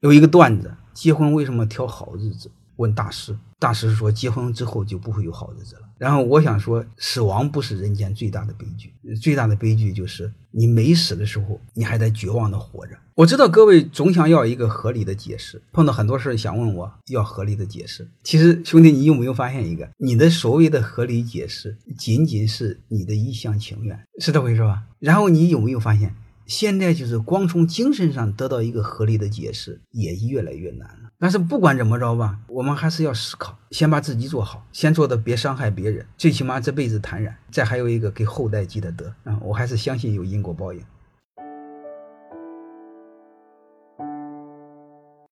有一个段子，结婚为什么挑好日子？问大师，大师说结婚之后就不会有好日子了。然后我想说，死亡不是人间最大的悲剧，最大的悲剧就是你没死的时候，你还在绝望的活着。我知道各位总想要一个合理的解释，碰到很多事想问我要合理的解释。其实兄弟，你有没有发现一个，你的所谓的合理解释，仅仅是你的一厢情愿，是这回事吧？然后你有没有发现？现在就是光从精神上得到一个合理的解释也越来越难了。但是不管怎么着吧，我们还是要思考，先把自己做好，先做的别伤害别人，最起码这辈子坦然。再还有一个给后代积的德啊，我还是相信有因果报应。